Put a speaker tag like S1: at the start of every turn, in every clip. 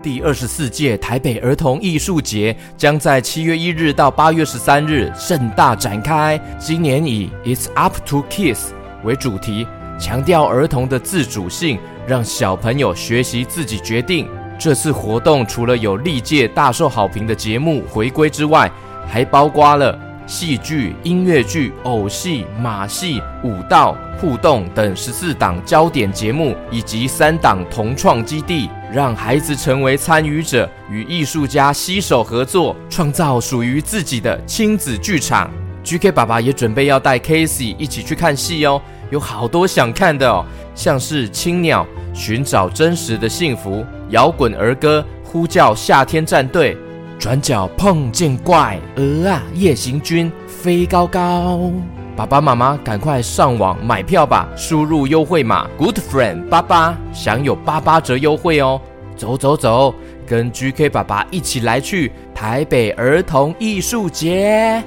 S1: 第二十四届台北儿童艺术节将在七月一日到八月十三日盛大展开。今年以 "It's up to kids" 为主题，强调儿童的自主性，让小朋友学习自己决定。这次活动除了有历届大受好评的节目回归之外，还包括了戏剧、音乐剧、偶戏、马戏、舞蹈、互动等十四档焦点节目，以及三档同创基地，让孩子成为参与者，与艺术家携手合作，创造属于自己的亲子剧场。GK 爸爸也准备要带 Casey 一起去看戏哦，有好多想看的哦，像是青鸟寻找真实的幸福、摇滚儿歌呼叫夏天战队。转角碰见怪，鹅啊夜行军飞高高，爸爸妈妈赶快上网买票吧！输入优惠码 Good Friend 八八，享有八八折优惠哦！走走走，跟 GK 爸爸一起来去台北儿童艺术节。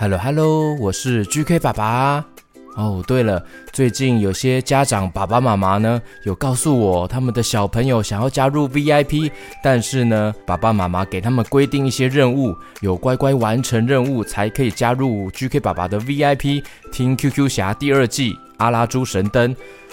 S1: Hello Hello，我是 GK 爸爸。哦，对了，最近有些家长爸爸妈妈呢，有告诉我他们的小朋友想要加入 VIP，但是呢，爸爸妈妈给他们规定一些任务，有乖乖完成任务才可以加入 GK 爸爸的 VIP，听 QQ 侠第二季阿拉猪神灯。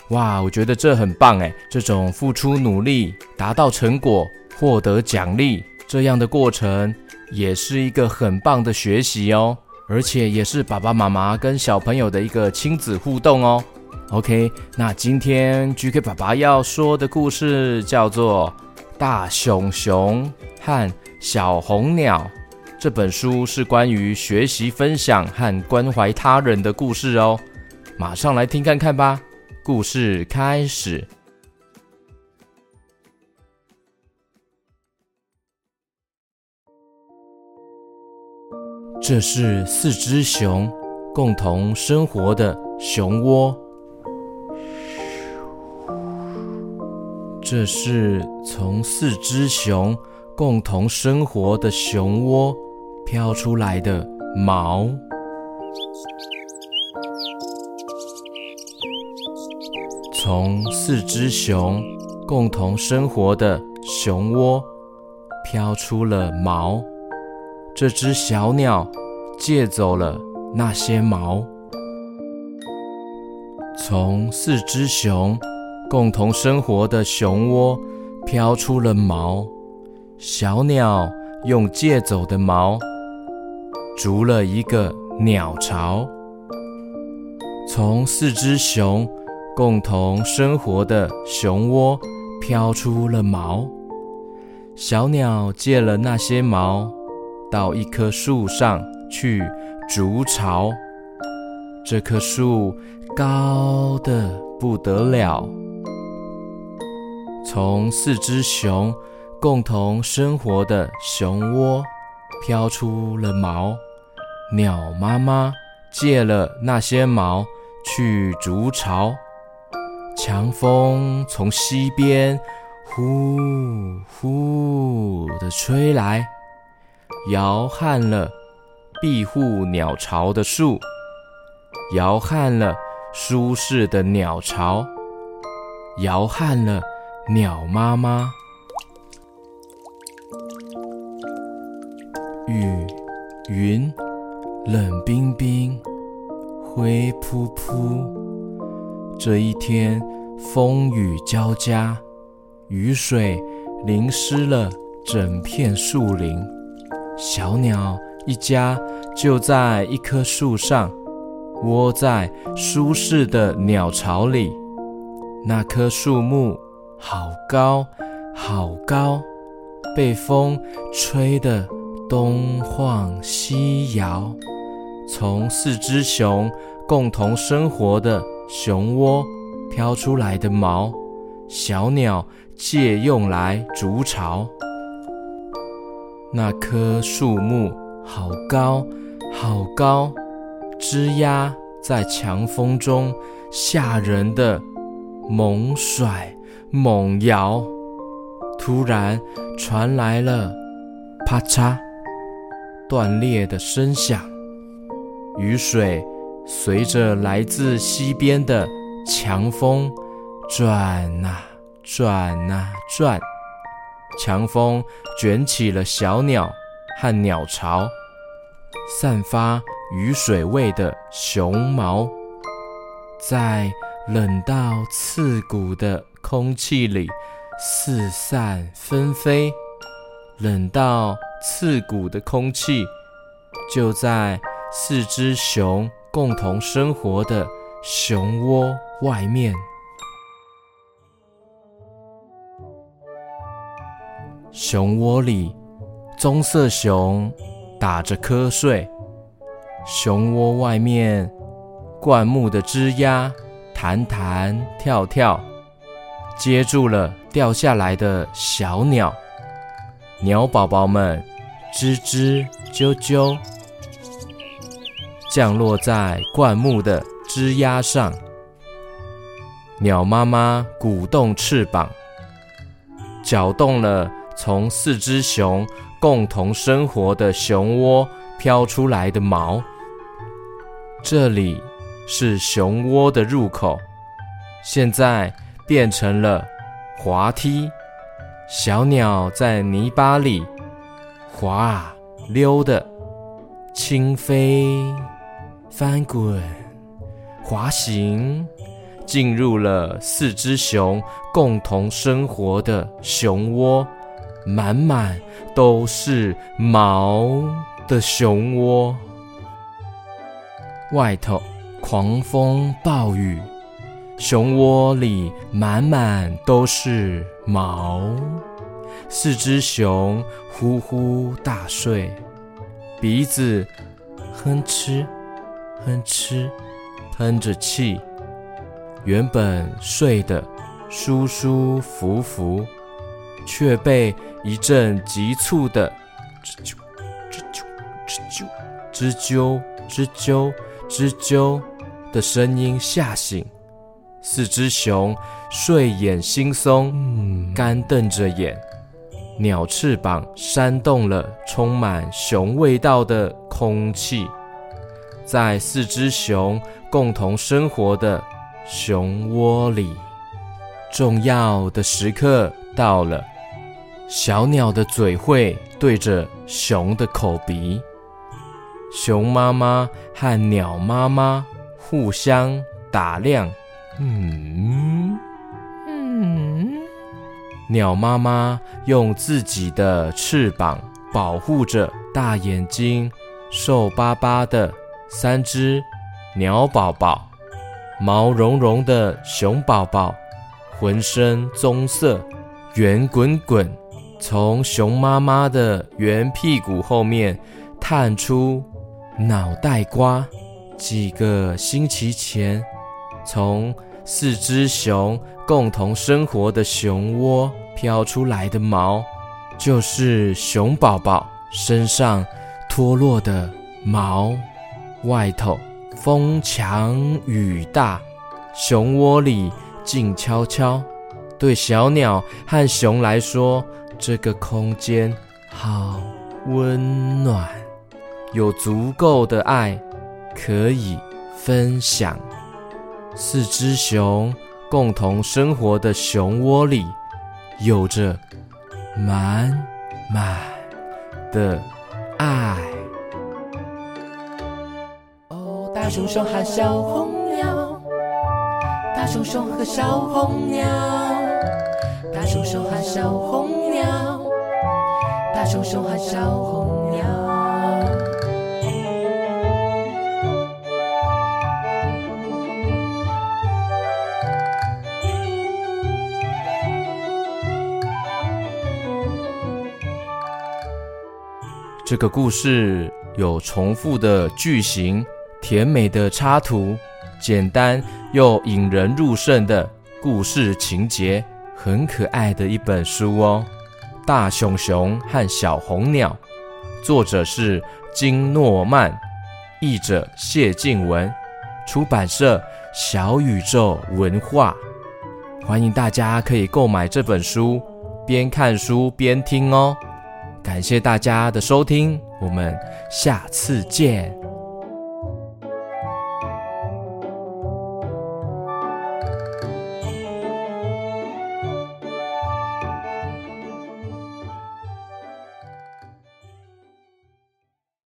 S1: 哇，我觉得这很棒哎，这种付出努力达到成果获得奖励这样的过程，也是一个很棒的学习哦。而且也是爸爸妈妈跟小朋友的一个亲子互动哦。OK，那今天 GK 爸爸要说的故事叫做《大熊熊和小红鸟》。这本书是关于学习、分享和关怀他人的故事哦。马上来听看看吧。故事开始。这是四只熊共同生活的熊窝。这是从四只熊共同生活的熊窝飘出来的毛。从四只熊共同生活的熊窝飘出了毛。这只小鸟借走了那些毛，从四只熊共同生活的熊窝飘出了毛。小鸟用借走的毛筑了一个鸟巢。从四只熊共同生活的熊窝飘出了毛。小鸟借了那些毛。到一棵树上去筑巢，这棵树高的不得了。从四只熊共同生活的熊窝飘出了毛，鸟妈妈借了那些毛去筑巢。强风从西边呼呼地吹来。摇撼了庇护鸟巢的树，摇撼了舒适的鸟巢，摇撼了鸟妈妈。雨、云，冷冰冰，灰扑扑。这一天，风雨交加，雨水淋湿了整片树林。小鸟一家就在一棵树上，窝在舒适的鸟巢里。那棵树木好高好高，被风吹得东晃西摇。从四只熊共同生活的熊窝飘出来的毛，小鸟借用来筑巢。那棵树木好高，好高，枝桠在强风中吓人的猛甩猛摇，突然传来了啪嚓断裂的声响，雨水随着来自西边的强风转啊转啊转，强风卷起了小鸟和鸟巢，散发雨水味的熊毛，在冷到刺骨的空气里四散纷飞，冷到刺骨的空气就在四只熊共同生活的熊窝外面。熊窝里，棕色熊打着瞌睡，熊窝外面，灌木的枝丫。弹弹跳跳，接住了掉下来的小鸟。鸟宝宝们吱吱啾啾，降落在灌木的枝丫上。鸟妈妈鼓动翅膀，搅动了从四只熊共同生活的熊窝飘出来的毛。这里。是熊窝的入口，现在变成了滑梯。小鸟在泥巴里滑溜的，轻飞、翻滚、滑行，进入了四只熊共同生活的熊窝，满满都是毛的熊窝。外头。狂风暴雨，熊窝里满满都是毛。四只熊呼呼大睡，鼻子哼哧哼哧喷着气。原本睡得舒舒服服，却被一阵急促的吱啾吱啾吱啾吱啾吱啾吱啾。的声音吓醒，四只熊睡眼惺忪，干瞪着眼。鸟翅膀扇动了充满熊味道的空气，在四只熊共同生活的熊窝里，重要的时刻到了。小鸟的嘴会对着熊的口鼻，熊妈妈和鸟妈妈。互相打量，嗯。嗯，鸟妈妈用自己的翅膀保护着大眼睛、瘦巴巴的三只鸟宝宝，毛茸茸的熊宝宝，浑身棕色，圆滚滚，从熊妈妈的圆屁股后面探出脑袋瓜。几个星期前，从四只熊共同生活的熊窝飘出来的毛，就是熊宝宝身上脱落的毛。外头风强雨大，熊窝里静悄悄。对小鸟和熊来说，这个空间好温暖，有足够的爱。可以分享。四只熊共同生活的熊窝里，有着满满的爱。
S2: 哦，大熊熊和小红鸟，大熊熊和小红鸟，大熊熊和小红大熊熊和小红鸟。
S1: 这个故事有重复的句型、甜美的插图、简单又引人入胜的故事情节，很可爱的一本书哦。大熊熊和小红鸟，作者是金诺曼，译者谢静文，出版社小宇宙文化。欢迎大家可以购买这本书，边看书边听哦。感谢大家的收听，我们下次见。